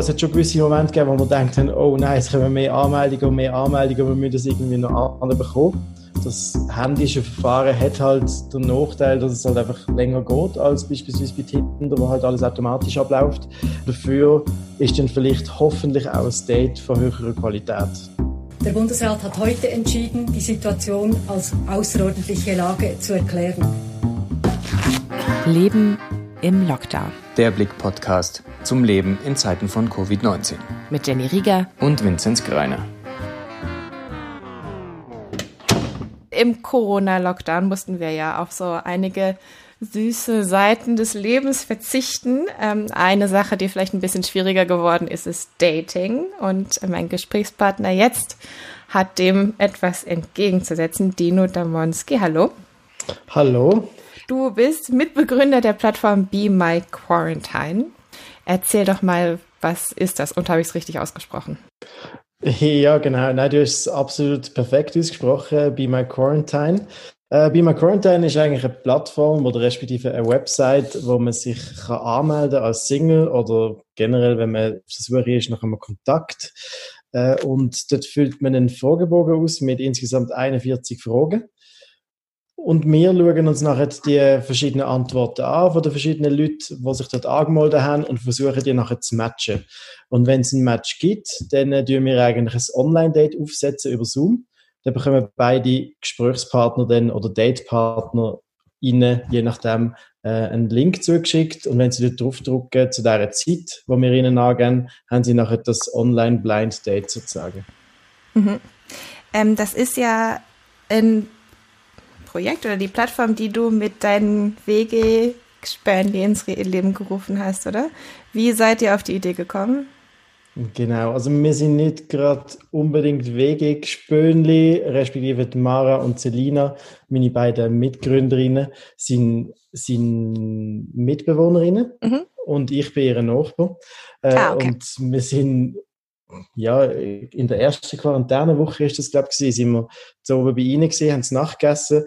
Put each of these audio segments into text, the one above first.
Es hat schon gewisse Momente gegeben, wo man denkt, oh nein, es kommen mehr Anmeldungen und mehr Anmeldungen, wir müssen das irgendwie noch anbekommen. Das händische Verfahren hat halt den Nachteil, dass es halt einfach länger geht als beispielsweise bei Tinder, wo halt alles automatisch abläuft. Dafür ist dann vielleicht hoffentlich auch ein Date von höherer Qualität. Der Bundesrat hat heute entschieden, die Situation als außerordentliche Lage zu erklären. Leben im Lockdown. Der Blick-Podcast zum Leben in Zeiten von Covid-19. Mit Jenny Rieger und Vinzenz Greiner. Im Corona-Lockdown mussten wir ja auf so einige süße Seiten des Lebens verzichten. Ähm, eine Sache, die vielleicht ein bisschen schwieriger geworden ist, ist Dating. Und mein Gesprächspartner jetzt hat dem etwas entgegenzusetzen. Dino Damonski, hallo. Hallo. Du bist Mitbegründer der Plattform Be My Quarantine. Erzähl doch mal, was ist das? Und habe ich es richtig ausgesprochen? Ja, genau. Nein, du hast es absolut perfekt ausgesprochen. Be My Quarantine. Äh, Be My Quarantine ist eigentlich eine Plattform oder respektive eine Website, wo man sich kann anmelden als Single oder generell, wenn man auf der Suche ist nach einem Kontakt. Äh, und dort füllt man einen Fragebogen aus mit insgesamt 41 Fragen. Und wir schauen uns nachher die verschiedenen Antworten an von den verschiedenen Leuten, die sich dort angemeldet haben und versuchen die nachher zu matchen. Und wenn es ein Match gibt, dann äh, tun wir eigentlich ein Online-Date aufsetzen über Zoom. Dann bekommen beide Gesprächspartner dann oder Datepartner ihnen, je nachdem, äh, einen Link zugeschickt. Und wenn sie dort draufdrücken, zu dieser Zeit, wo wir ihnen angeben, haben sie nachher das Online-Blind-Date sozusagen. Mhm. Ähm, das ist ja ein Projekt oder die Plattform, die du mit deinen WG-Spärli ins Leben gerufen hast, oder? Wie seid ihr auf die Idee gekommen? Genau, also wir sind nicht gerade unbedingt WG-Spönli, respektive Mara und Selina, meine beiden Mitgründerinnen, sind, sind Mitbewohnerinnen mhm. und ich bin ihre Nachbar. Äh, ah, okay. Und wir sind ja, in der ersten Quarantänewoche ist das, glaube ich, sind wir so oben bei ihnen gesehen, haben es nachgegessen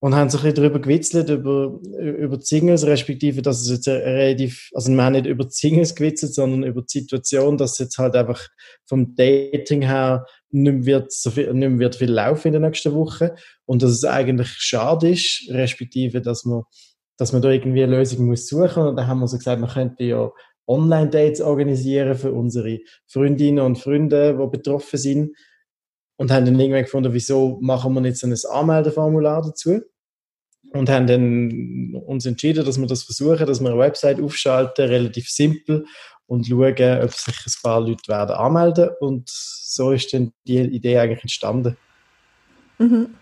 und haben sich darüber gewitzelt, über, über die Singles, respektive, dass es jetzt relativ, also wir haben nicht über die Singles gewitzelt, sondern über die Situation, dass es jetzt halt einfach vom Dating her nicht wird, so viel, nicht wird viel laufen in der nächsten Woche und dass es eigentlich schade ist, respektive, dass man, dass man da irgendwie eine Lösung muss suchen und dann haben wir so gesagt, man könnte ja Online-Dates organisieren für unsere Freundinnen und Freunde, die betroffen sind. Und haben dann irgendwann gefunden, wieso machen wir so ein Anmeldeformular dazu? Und haben dann uns entschieden, dass wir das versuchen, dass wir eine Website aufschalten, relativ simpel, und schauen, ob sich ein paar Leute werden anmelden. Und so ist dann die Idee eigentlich entstanden. Mhm.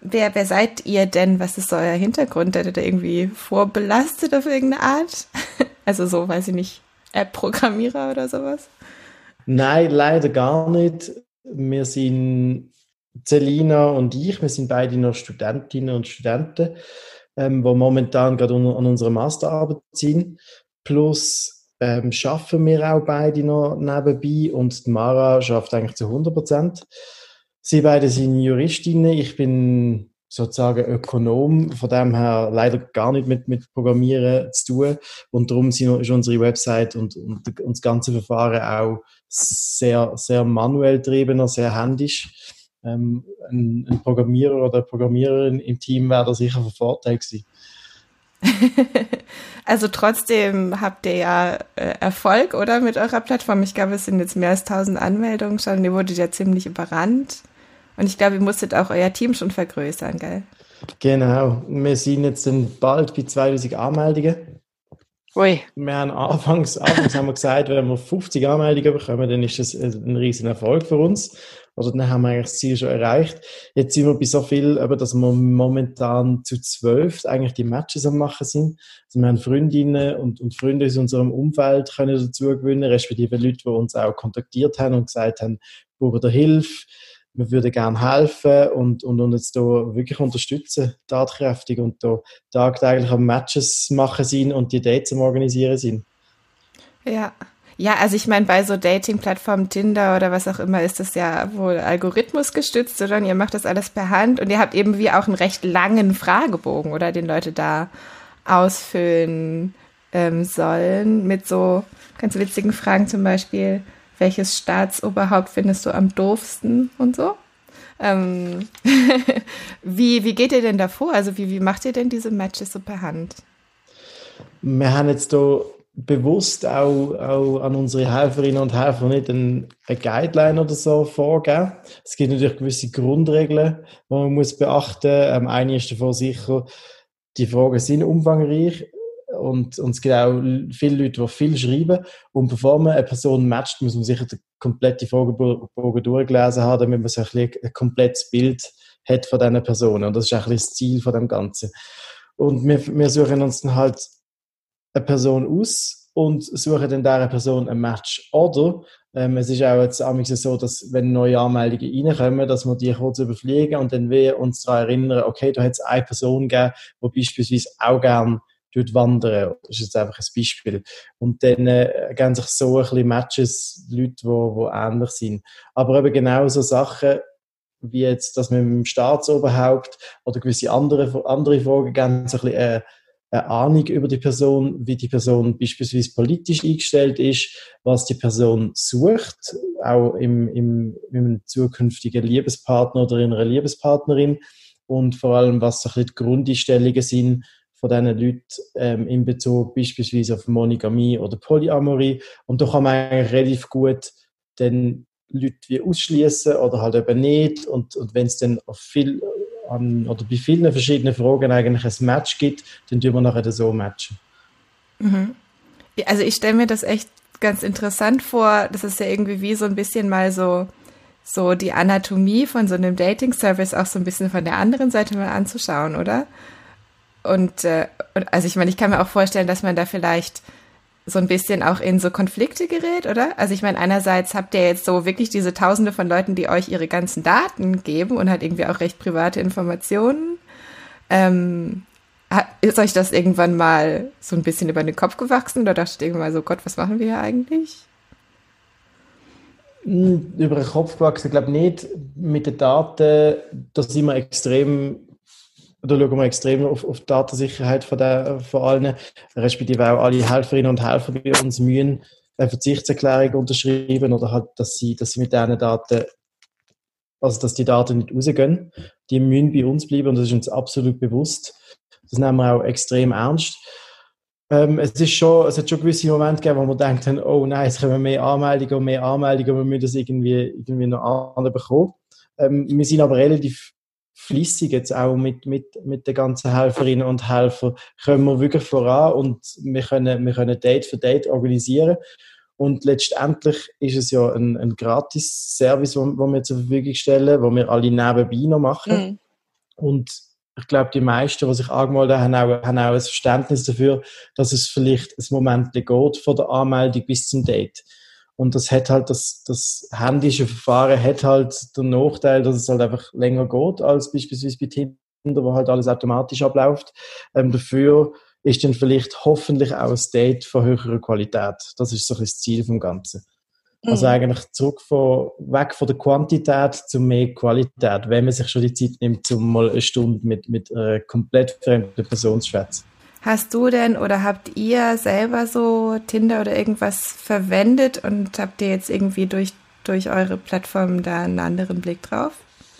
Wer, wer seid ihr denn? Was ist euer Hintergrund? Seid ihr da irgendwie vorbelastet auf irgendeine Art? Also so, weiß ich nicht, App-Programmierer oder sowas? Nein, leider gar nicht. Wir sind Celina und ich, wir sind beide noch Studentinnen und Studenten, ähm, die momentan gerade an unserer Masterarbeit sind. Plus ähm, schaffen wir auch beide noch nebenbei und Mara schafft eigentlich zu 100 Prozent. Sie beide sind Juristinnen. Ich bin sozusagen Ökonom, von dem her leider gar nicht mit, mit Programmieren zu tun. Und darum ist unsere Website und, und, und das ganze Verfahren auch sehr, sehr manuell getriebener, sehr händisch. Ähm, ein, ein, Programmierer oder eine Programmiererin im Team wäre da sicher von Vorteil gewesen. also trotzdem habt ihr ja äh, Erfolg, oder, mit eurer Plattform? Ich glaube, es sind jetzt mehr als 1000 Anmeldungen schon. Ihr wurdet ja ziemlich überrannt. Und ich glaube, ihr musstet auch euer Team schon vergrößern, gell? Genau. Wir sind jetzt bald bei 2000 Anmeldungen. Ui. Wir haben anfangs, anfangs haben wir gesagt, wenn wir 50 Anmeldungen bekommen, dann ist das ein riesen Erfolg für uns. Oder dann haben wir eigentlich das Ziel schon erreicht. Jetzt sind wir bei so viel, dass wir momentan zu zwölf eigentlich die Matches am machen sind. Also wir haben Freundinnen und, und Freunde aus unserem Umfeld können dazu gewinnen, respektive Leute, die uns auch kontaktiert haben und gesagt haben, brauchen da Hilfe wir würden gerne helfen und, und uns da wirklich unterstützen, tatkräftig und da tagtäglich am Matches machen sind und die Dates am Organisieren sind. Ja. Ja, also ich meine, bei so Dating-Plattformen, Tinder oder was auch immer, ist das ja wohl Algorithmus gestützt? Und ihr macht das alles per Hand und ihr habt eben wie auch einen recht langen Fragebogen, oder? Den Leute da ausfüllen ähm, sollen, mit so ganz witzigen Fragen zum Beispiel, welches Staatsoberhaupt findest du am doofsten und so. Ähm, wie, wie geht ihr denn davor? Also wie, wie macht ihr denn diese Matches so per Hand? Wir haben jetzt hier bewusst auch, auch an unsere Helferinnen und Helfer nicht eine Guideline oder so vorgeben. Es gibt natürlich gewisse Grundregeln, die man muss beachten muss. Ähm, eine ist davon sicher, die Fragen sind umfangreich und, und es gibt auch viele Leute, die viel schreiben. Und bevor man eine Person matcht, muss man sicher den kompletten Fragebogen durchgelesen haben, damit man so ein, ein komplettes Bild hat von dieser Person. Und das ist auch das Ziel von dem Ganzen. Und wir, wir suchen uns dann halt eine Person aus und suchen dann dieser Person ein Match. Oder ähm, es ist auch jetzt so, dass wenn neue Anmeldungen reinkommen, dass wir die kurz überfliegen und dann wir uns daran erinnern, okay, da hat es eine Person gegeben, die beispielsweise auch gerne wandern. Das ist jetzt einfach ein Beispiel. Und dann äh, geben sich so ein bisschen Matches Leute, die, die ähnlich sind. Aber eben genau so Sachen, wie jetzt, dass man mit dem Staatsoberhaupt oder gewisse andere, andere Fragen geben, so ein bisschen, äh, eine Ahnung über die Person, wie die Person beispielsweise politisch eingestellt ist, was die Person sucht, auch im, im, im zukünftigen Liebespartner oder in einer Liebespartnerin und vor allem, was so ein bisschen die Grundeinstellungen sind von diesen Leuten ähm, in Bezug beispielsweise auf Monogamie oder Polyamorie. Und da kann man eigentlich relativ gut dann Leute wie ausschließen oder halt eben nicht. Und, und wenn es dann auf viel an, oder bei vielen verschiedenen Fragen eigentlich ein Match gibt, dann tun wir nachher so matchen. Mhm. Also ich stelle mir das echt ganz interessant vor. Das ist ja irgendwie wie so ein bisschen mal so, so die Anatomie von so einem Dating-Service auch so ein bisschen von der anderen Seite mal anzuschauen, oder? Und, äh, also ich meine, ich kann mir auch vorstellen, dass man da vielleicht so ein bisschen auch in so Konflikte gerät, oder? Also ich meine, einerseits habt ihr jetzt so wirklich diese Tausende von Leuten, die euch ihre ganzen Daten geben und halt irgendwie auch recht private Informationen. Ähm, ist euch das irgendwann mal so ein bisschen über den Kopf gewachsen oder dachtet ihr irgendwann mal so, Gott, was machen wir hier eigentlich? Hm, über den Kopf gewachsen, ich glaube nicht. Mit den Daten, da sind wir extrem da schauen wir extrem auf, auf die Datensicherheit von, der, von allen, respektive auch alle Helferinnen und Helfer bei uns mühen eine Verzichtserklärung unterschreiben oder halt, dass sie, dass sie mit diesen Daten, also dass die Daten nicht rausgehen. Die müssen bei uns bleiben und das ist uns absolut bewusst. Das nehmen wir auch extrem ernst. Ähm, es, ist schon, es hat schon gewisse Momente gegeben, wo man denkt, oh nein, jetzt kommen mehr Anmeldungen und mehr Anmeldungen, wir müssen das irgendwie, irgendwie noch anbekommen. Ähm, wir sind aber relativ flüssig jetzt auch mit, mit, mit den ganzen Helferinnen und Helfern, kommen wir wirklich voran und wir können, wir können Date für Date organisieren. Und letztendlich ist es ja ein, ein Gratis-Service, den wir zur Verfügung stellen, wo wir alle nebenbei noch machen. Mhm. Und ich glaube, die meisten, die sich angemeldet haben, haben auch, haben auch ein Verständnis dafür, dass es vielleicht ein Moment geht von der Anmeldung bis zum Date. Und das hat halt, das, das händische Verfahren hat halt den Nachteil, dass es halt einfach länger geht als beispielsweise bei Tinder, wo halt alles automatisch abläuft. Ähm, dafür ist dann vielleicht hoffentlich auch ein Date von höherer Qualität. Das ist so das Ziel vom Ganzen. Also mhm. eigentlich zurück von, weg von der Quantität zu mehr Qualität, wenn man sich schon die Zeit nimmt, um mal eine Stunde mit, mit einer komplett fremden Person zu schwätzen. Hast du denn oder habt ihr selber so Tinder oder irgendwas verwendet und habt ihr jetzt irgendwie durch, durch eure Plattform da einen anderen Blick drauf?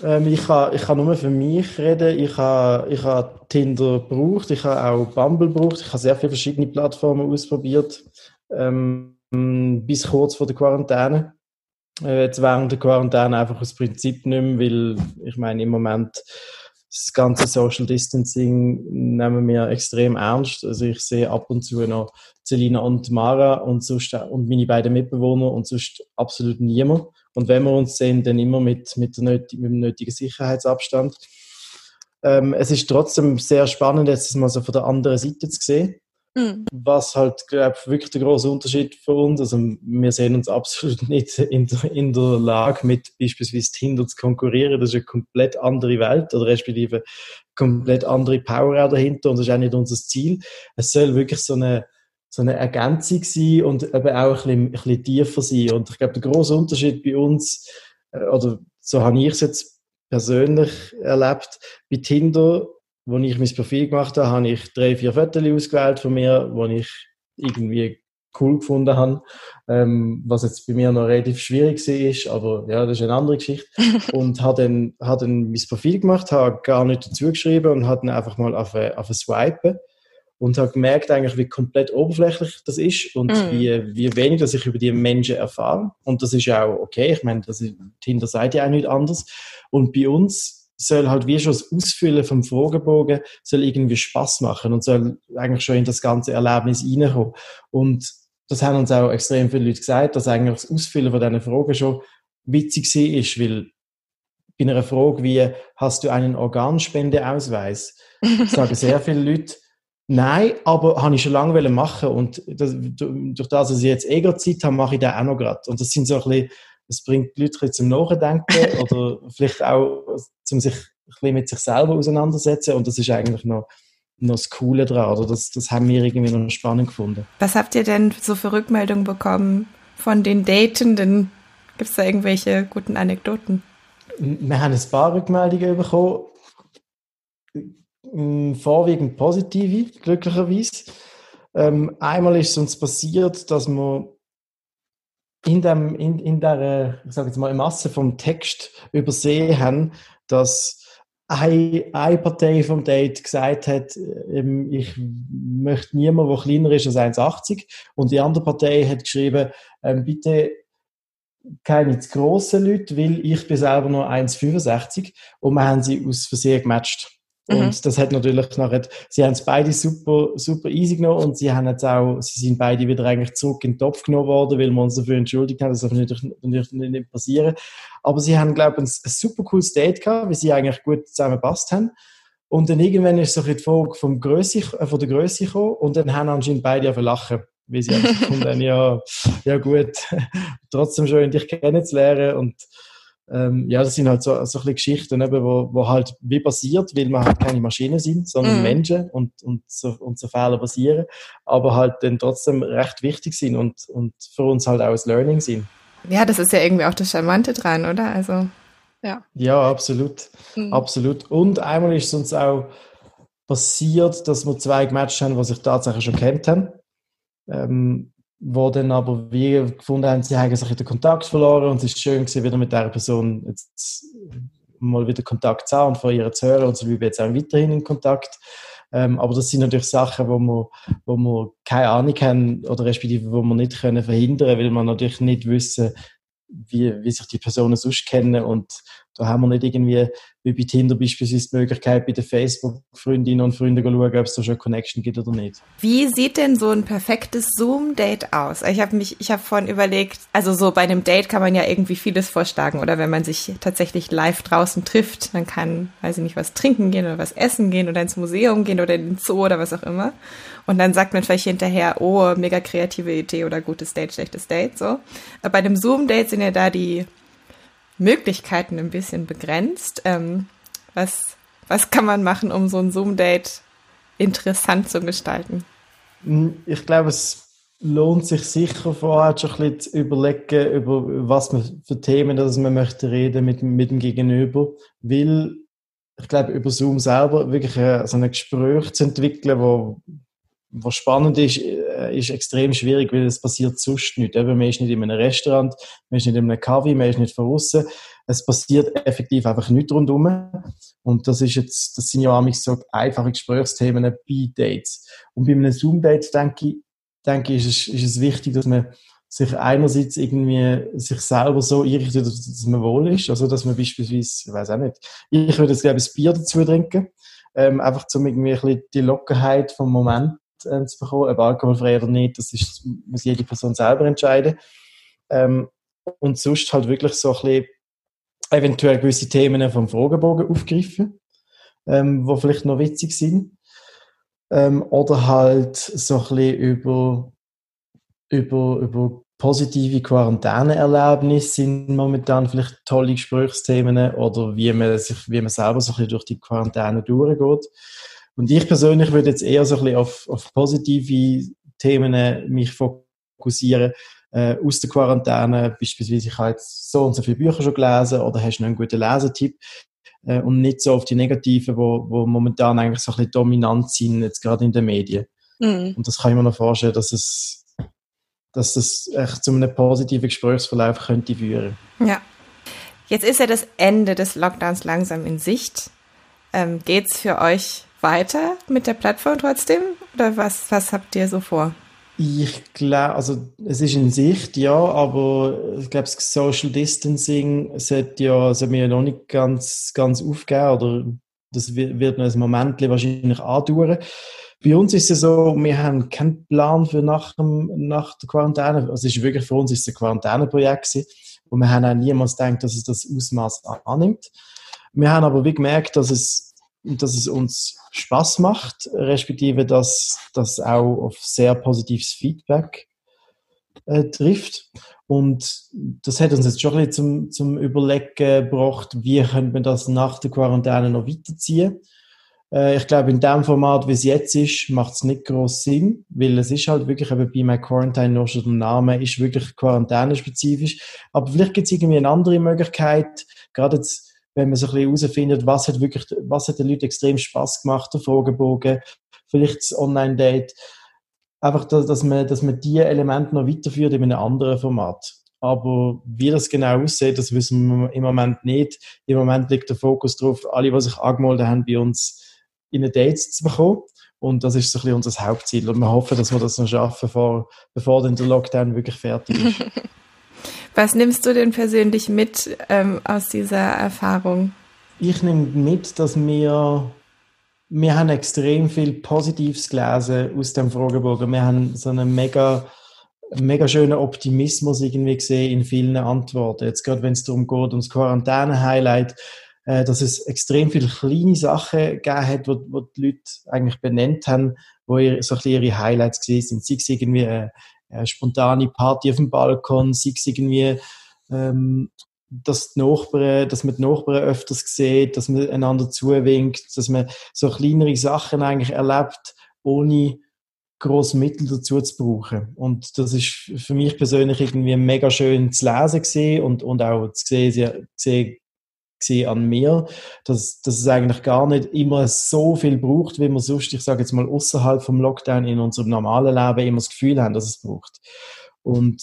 Ähm, ich, kann, ich kann nur für mich reden. Ich habe ich ha Tinder gebraucht, ich habe auch Bumble gebraucht. Ich habe sehr viele verschiedene Plattformen ausprobiert, ähm, bis kurz vor der Quarantäne. Äh, jetzt während der Quarantäne einfach aus Prinzip mehr, weil ich meine, im Moment das ganze Social Distancing nehmen wir extrem ernst. Also ich sehe ab und zu noch Celina und Mara und, sonst, und meine beiden Mitbewohner und sonst absolut niemand. Und wenn wir uns sehen, dann immer mit, mit, der nötig, mit dem nötigen Sicherheitsabstand. Ähm, es ist trotzdem sehr spannend, jetzt mal so von der anderen Seite zu sehen. Mhm. Was halt, glaube ich, wirklich der große Unterschied für uns. Also, wir sehen uns absolut nicht in der, in der Lage, mit beispielsweise Tinder zu konkurrieren. Das ist eine komplett andere Welt oder respektive komplett andere Power auch dahinter und das ist auch nicht unser Ziel. Es soll wirklich so eine, so eine Ergänzung sein und eben auch ein bisschen, ein bisschen tiefer sein. Und ich glaube, der große Unterschied bei uns, äh, oder so habe ich es jetzt persönlich erlebt, bei Tinder als ich mein Profil gemacht habe, habe ich drei, vier Fotos ausgewählt von mir, wo ich irgendwie cool gefunden habe, ähm, was jetzt bei mir noch relativ schwierig ist, aber ja, das ist eine andere Geschichte. und habe dann, hab dann mein Profil gemacht, habe gar nicht dazu geschrieben und habe dann einfach mal auf, auf ein Swipen und habe gemerkt eigentlich, wie komplett oberflächlich das ist und mm. wie, wie wenig dass ich über die Menschen erfahre. Und das ist ja auch okay. Ich meine, das ist, Tinder seid ja auch nicht anders. Und bei uns soll halt wie schon das Ausfüllen vom Fragebogen soll irgendwie Spaß machen und soll eigentlich schon in das ganze Erlebnis reinkommen. Und das haben uns auch extrem viele Leute gesagt, dass eigentlich das Ausfüllen von diesen Fragen schon witzig ist, weil bei einer Frage wie, hast du einen Organspendeausweis, sagen sehr viele Leute, Nein, aber habe ich schon lange machen und das, durch das, dass ich jetzt eh gerade Zeit habe, mache ich das auch noch gerade. Und das sind so ein bisschen, das bringt die Leute zum Nachdenken oder vielleicht auch zum sich ein bisschen mit sich selber auseinandersetzen und das ist eigentlich noch, noch das Coole daran, oder das, das haben wir irgendwie noch spannend gefunden. Was habt ihr denn so für Rückmeldungen bekommen von den Datenden? Gibt es da irgendwelche guten Anekdoten? Wir haben ein paar Rückmeldungen bekommen vorwiegend positive, glücklicherweise. Ähm, einmal ist es uns passiert, dass wir in, dem, in, in der, ich sage jetzt mal, Masse vom Text übersehen haben, dass eine, Partei vom Date gesagt hat, ähm, ich möchte niemanden, der kleiner ist als 1,80 und die andere Partei hat geschrieben, ähm, bitte keine zu grossen Leute, weil ich bin selber nur 1,65 und wir haben sie aus Versehen gematcht. Und mhm. das hat natürlich nachher, sie haben es beide super, super easy genommen und sie haben jetzt auch, sie sind beide wieder eigentlich zurück in den Topf genommen worden, weil wir uns dafür entschuldigt haben, das darf natürlich, natürlich nicht passieren. Aber sie haben, glaube ich, ein, ein super cooles Date gehabt, weil sie eigentlich gut zusammengepasst haben. Und dann irgendwann ist so die Frage vom Grösse, äh, von der Größe gekommen und dann haben anscheinend beide auf lachen, weil sie einfach gefunden ja, ja gut, trotzdem schön dich kennenzulernen und ähm, ja, das sind halt so, so ein Geschichten, eben, wo, wo halt wie passiert, weil wir halt keine Maschinen sind, sondern mm. Menschen und, und, so, und so Fehler passieren, aber halt dann trotzdem recht wichtig sind und, und für uns halt auch ein Learning sind. Ja, das ist ja irgendwie auch das Charmante dran, oder? Also, ja. Ja, absolut. Mm. Absolut. Und einmal ist es uns auch passiert, dass wir zwei gematcht haben, die sich tatsächlich schon kennt haben. Ähm, wo dann aber wir gefunden haben, sie haben sich den Kontakt verloren und es ist schön gewesen, wieder mit dieser Person jetzt mal wieder Kontakt zu haben und von ihr zu hören und so bleiben jetzt auch weiterhin in Kontakt. Ähm, aber das sind natürlich Sachen, wo wir, wo wir keine Ahnung haben oder respektive wo wir nicht können verhindern, weil wir natürlich nicht wissen, wie, wie sich die Personen sonst kennen und da haben wir nicht irgendwie, wie bei Tinder beispielsweise, die Möglichkeit, bei den Facebook-Freundinnen und Freunden zu schauen, ob es da schon eine Connection gibt oder nicht. Wie sieht denn so ein perfektes Zoom-Date aus? Ich habe mich, ich habe vorhin überlegt, also so bei einem Date kann man ja irgendwie vieles vorschlagen oder wenn man sich tatsächlich live draußen trifft, dann kann, weiß ich nicht, was trinken gehen oder was essen gehen oder ins Museum gehen oder in den Zoo oder was auch immer. Und dann sagt man vielleicht hinterher, oh, mega kreative Idee oder gutes Date, schlechtes Date, so. Aber bei einem Zoom-Date sind ja da die Möglichkeiten ein bisschen begrenzt. Ähm, was, was kann man machen, um so ein Zoom-Date interessant zu gestalten? Hm, ich glaube, es lohnt sich sicher vorher schon ein bisschen zu überlegen, über was man für Themen dass man möchte reden mit, mit dem Gegenüber. Weil ich glaube, über Zoom selber wirklich so ein Gespräch zu entwickeln, wo was spannend ist, äh, ist extrem schwierig, weil es passiert sonst nicht. Eben, man ist nicht in einem Restaurant, man ist nicht in einem Kaffee, man ist nicht draußen. Es passiert effektiv einfach nicht rundum. Und das ist jetzt, das sind ja auch so einfache Gesprächsthemen bei Dates. Und bei einem Zoom-Date, denke ich, denke ich, ist es, ist es wichtig, dass man sich einerseits irgendwie sich selber so einrichtet, dass man wohl ist. Also, dass man beispielsweise, ich weiß auch nicht, ich würde jetzt, glaube ich, ein Bier dazu trinken. Ähm, einfach zum irgendwie ein bisschen die Lockerheit vom Moment äh, zu bekommen, ob alkoholfrei oder nicht, das ist, muss jede Person selber entscheiden. Ähm, und sonst halt wirklich so ein bisschen eventuell gewisse Themen vom Fragebogen aufgreifen, ähm, wo vielleicht noch witzig sind. Ähm, oder halt so ein bisschen über, über, über positive Quarantäneerlebnisse sind momentan vielleicht tolle Gesprächsthemen oder wie man sich, wie man selber so ein bisschen durch die Quarantäne durchgeht. Und ich persönlich würde jetzt eher so ein bisschen auf, auf positive Themen äh, mich fokussieren. Äh, aus der Quarantäne, beispielsweise, ich habe jetzt so und so viele Bücher schon gelesen oder hast du noch einen guten Lesetipp? Äh, und nicht so auf die negativen, wo, wo momentan eigentlich so ein bisschen dominant sind, jetzt gerade in den Medien. Mhm. Und das kann ich mir noch vorstellen, dass es, dass das echt zu einem positiven Gesprächsverlauf könnte führen. Ja. Jetzt ist ja das Ende des Lockdowns langsam in Sicht. Ähm, geht's für euch weiter mit der Plattform trotzdem? Oder was, was habt ihr so vor? Ich glaube, also es ist in Sicht, ja, aber ich glaube, das Social Distancing sollte ja, sollte ja noch nicht ganz, ganz aufgehen oder das wird noch ein Moment wahrscheinlich andauern. Bei uns ist es so, wir haben keinen Plan für nach, nach der Quarantäne. Also es ist wirklich für uns ist es ein Quarantäneprojekt gewesen. Und wir haben auch niemals gedacht, dass es das Ausmaß annimmt. Wir haben aber wie gemerkt, dass es, dass es uns Spaß macht, respektive dass das auch auf sehr positives Feedback äh, trifft. Und das hat uns jetzt schon ein bisschen zum, zum Überlegen gebracht, wie könnte man das nach der Quarantäne noch weiterziehen. Äh, ich glaube, in dem Format, wie es jetzt ist, macht es nicht groß Sinn, weil es ist halt wirklich eben bei My Quarantine noch schon der Name, ist wirklich quarantänespezifisch. Aber vielleicht gibt es irgendwie eine andere Möglichkeit, gerade jetzt, wenn man so ein bisschen herausfindet, was hat wirklich, was hat den Leuten extrem Spaß gemacht, der Fragebogen, vielleicht das Online-Date, einfach, dass, man, dass man die Elemente noch weiterführt in einem anderen Format. Aber wie das genau aussieht, das wissen wir im Moment nicht. Im Moment liegt der Fokus darauf, alle, die sich angemeldet haben, bei uns in eine Dates zu bekommen. Und das ist so ein bisschen unser Hauptziel. Und wir hoffen, dass wir das noch schaffen, bevor, bevor dann der Lockdown wirklich fertig ist. Was nimmst du denn persönlich mit ähm, aus dieser Erfahrung? Ich nehme mit, dass wir wir haben extrem viel Positives gelesen aus dem Fragebogen. Wir haben so einen mega, mega schönen Optimismus irgendwie gesehen in vielen Antworten. Jetzt gerade, wenn es darum geht, ums Quarantäne-Highlight, äh, dass es extrem viele kleine Sachen gegeben hat, wo die Leute eigentlich benannt haben, wo ihr, so ein bisschen ihre Highlights gesehen sind. Sei irgendwie eine, eine spontane Party auf dem Balkon, sei es irgendwie ähm, dass, die Nachbarn, dass man die Nachbarn öfters sieht, dass man einander zuwinkt, dass man so kleinere Sachen eigentlich erlebt, ohne große Mittel dazu zu brauchen. Und das ist für mich persönlich irgendwie mega schön zu lesen gesehen und, und auch zu sehen an mir, dass, dass es eigentlich gar nicht immer so viel braucht, wie man sonst, ich sage jetzt mal, außerhalb vom Lockdown in unserem normalen Leben immer das Gefühl haben, dass es braucht. Und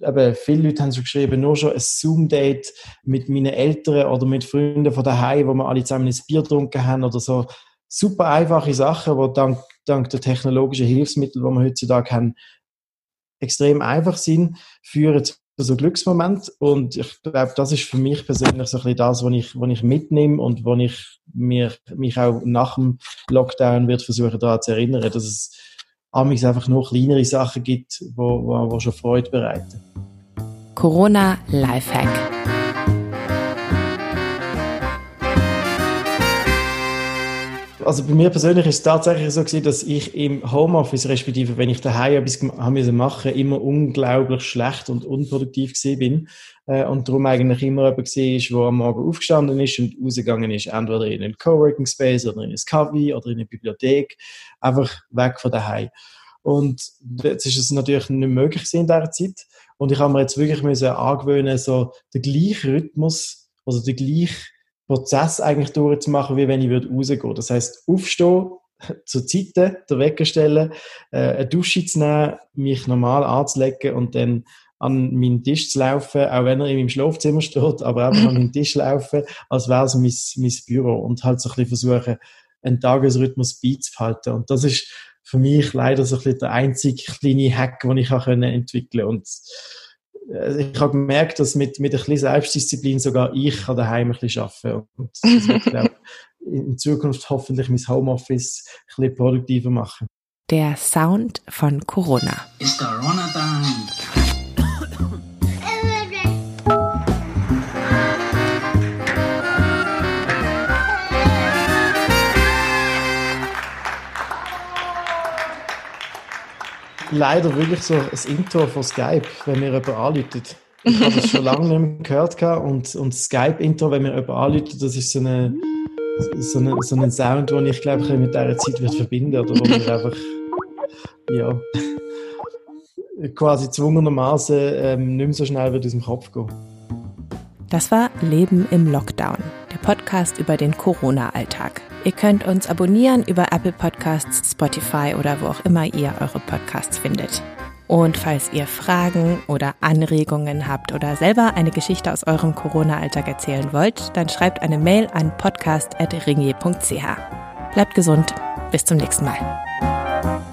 eben, viele Leute haben so geschrieben, nur schon ein Zoom-Date mit meinen Eltern oder mit Freunden von daheim, wo wir alle zusammen ein Bier getrunken haben oder so. Super einfache Sachen, die dank, dank der technologischen Hilfsmittel, die wir heutzutage haben, extrem einfach sind, führen zu so Glücksmoment. Und ich glaube, das ist für mich persönlich so ein bisschen das, was ich, was ich mitnehme und wo ich mir, mich auch nach dem Lockdown wird versuchen, daran zu erinnern, dass es amigs einfach noch kleinere Sachen gibt, wo, wo, wo schon Freude bereiten. Corona Lifehack. Also bei mir persönlich ist es tatsächlich so gewesen, dass ich im Homeoffice, respektive wenn ich daheim etwas haben müssen machen, immer unglaublich schlecht und unproduktiv gewesen bin äh, und darum eigentlich immer jemand war, der am Morgen aufgestanden ist und rausgegangen ist, entweder in einen Coworking Space oder in ein Kaffee oder in eine Bibliothek, einfach weg von daheim. Und jetzt ist es natürlich nicht möglich in dieser Zeit. Und ich habe mir jetzt wirklich angewöhnen, so den gleichen Rhythmus, also den gleichen Prozess eigentlich durchzumachen, wie wenn ich würde rausgehen. Das heißt, aufstehen, zur Zeit der Wecker stellen, äh, eine Dusche zu nehmen, mich normal anzulegen und dann an meinen Tisch zu laufen, auch wenn er in meinem Schlafzimmer steht, aber einfach an meinen Tisch laufen, als wäre es mein, mein Büro und halt so ein bisschen versuchen, einen Tagesrhythmus beizubehalten. Und das ist für mich leider so ein bisschen der einzige kleine Hack, den ich auch entwickeln konnte. Und ich habe gemerkt, dass mit, mit ein bisschen Selbstdisziplin sogar ich daheim ein bisschen arbeiten Und das wird, glaube in Zukunft hoffentlich mein Homeoffice ein bisschen produktiver machen. Der Sound von Corona. It's Corona time. Leider wirklich so ein Intro von Skype, wenn mir jemand anläutet. Ich habe das schon lange nicht mehr gehört und, und Skype-Intro, wenn mir jemand anläutet, das ist so, eine, so, eine, so ein Sound, den ich glaube mit dieser Zeit wird verbinden oder wo mir einfach ja, quasi zwungenermaßen ähm, nicht mehr so schnell wird aus dem Kopf gehen. Das war Leben im Lockdown, Podcast über den Corona-Alltag. Ihr könnt uns abonnieren über Apple Podcasts, Spotify oder wo auch immer ihr eure Podcasts findet. Und falls ihr Fragen oder Anregungen habt oder selber eine Geschichte aus eurem Corona-Alltag erzählen wollt, dann schreibt eine Mail an podcast.ringier.ch. Bleibt gesund, bis zum nächsten Mal.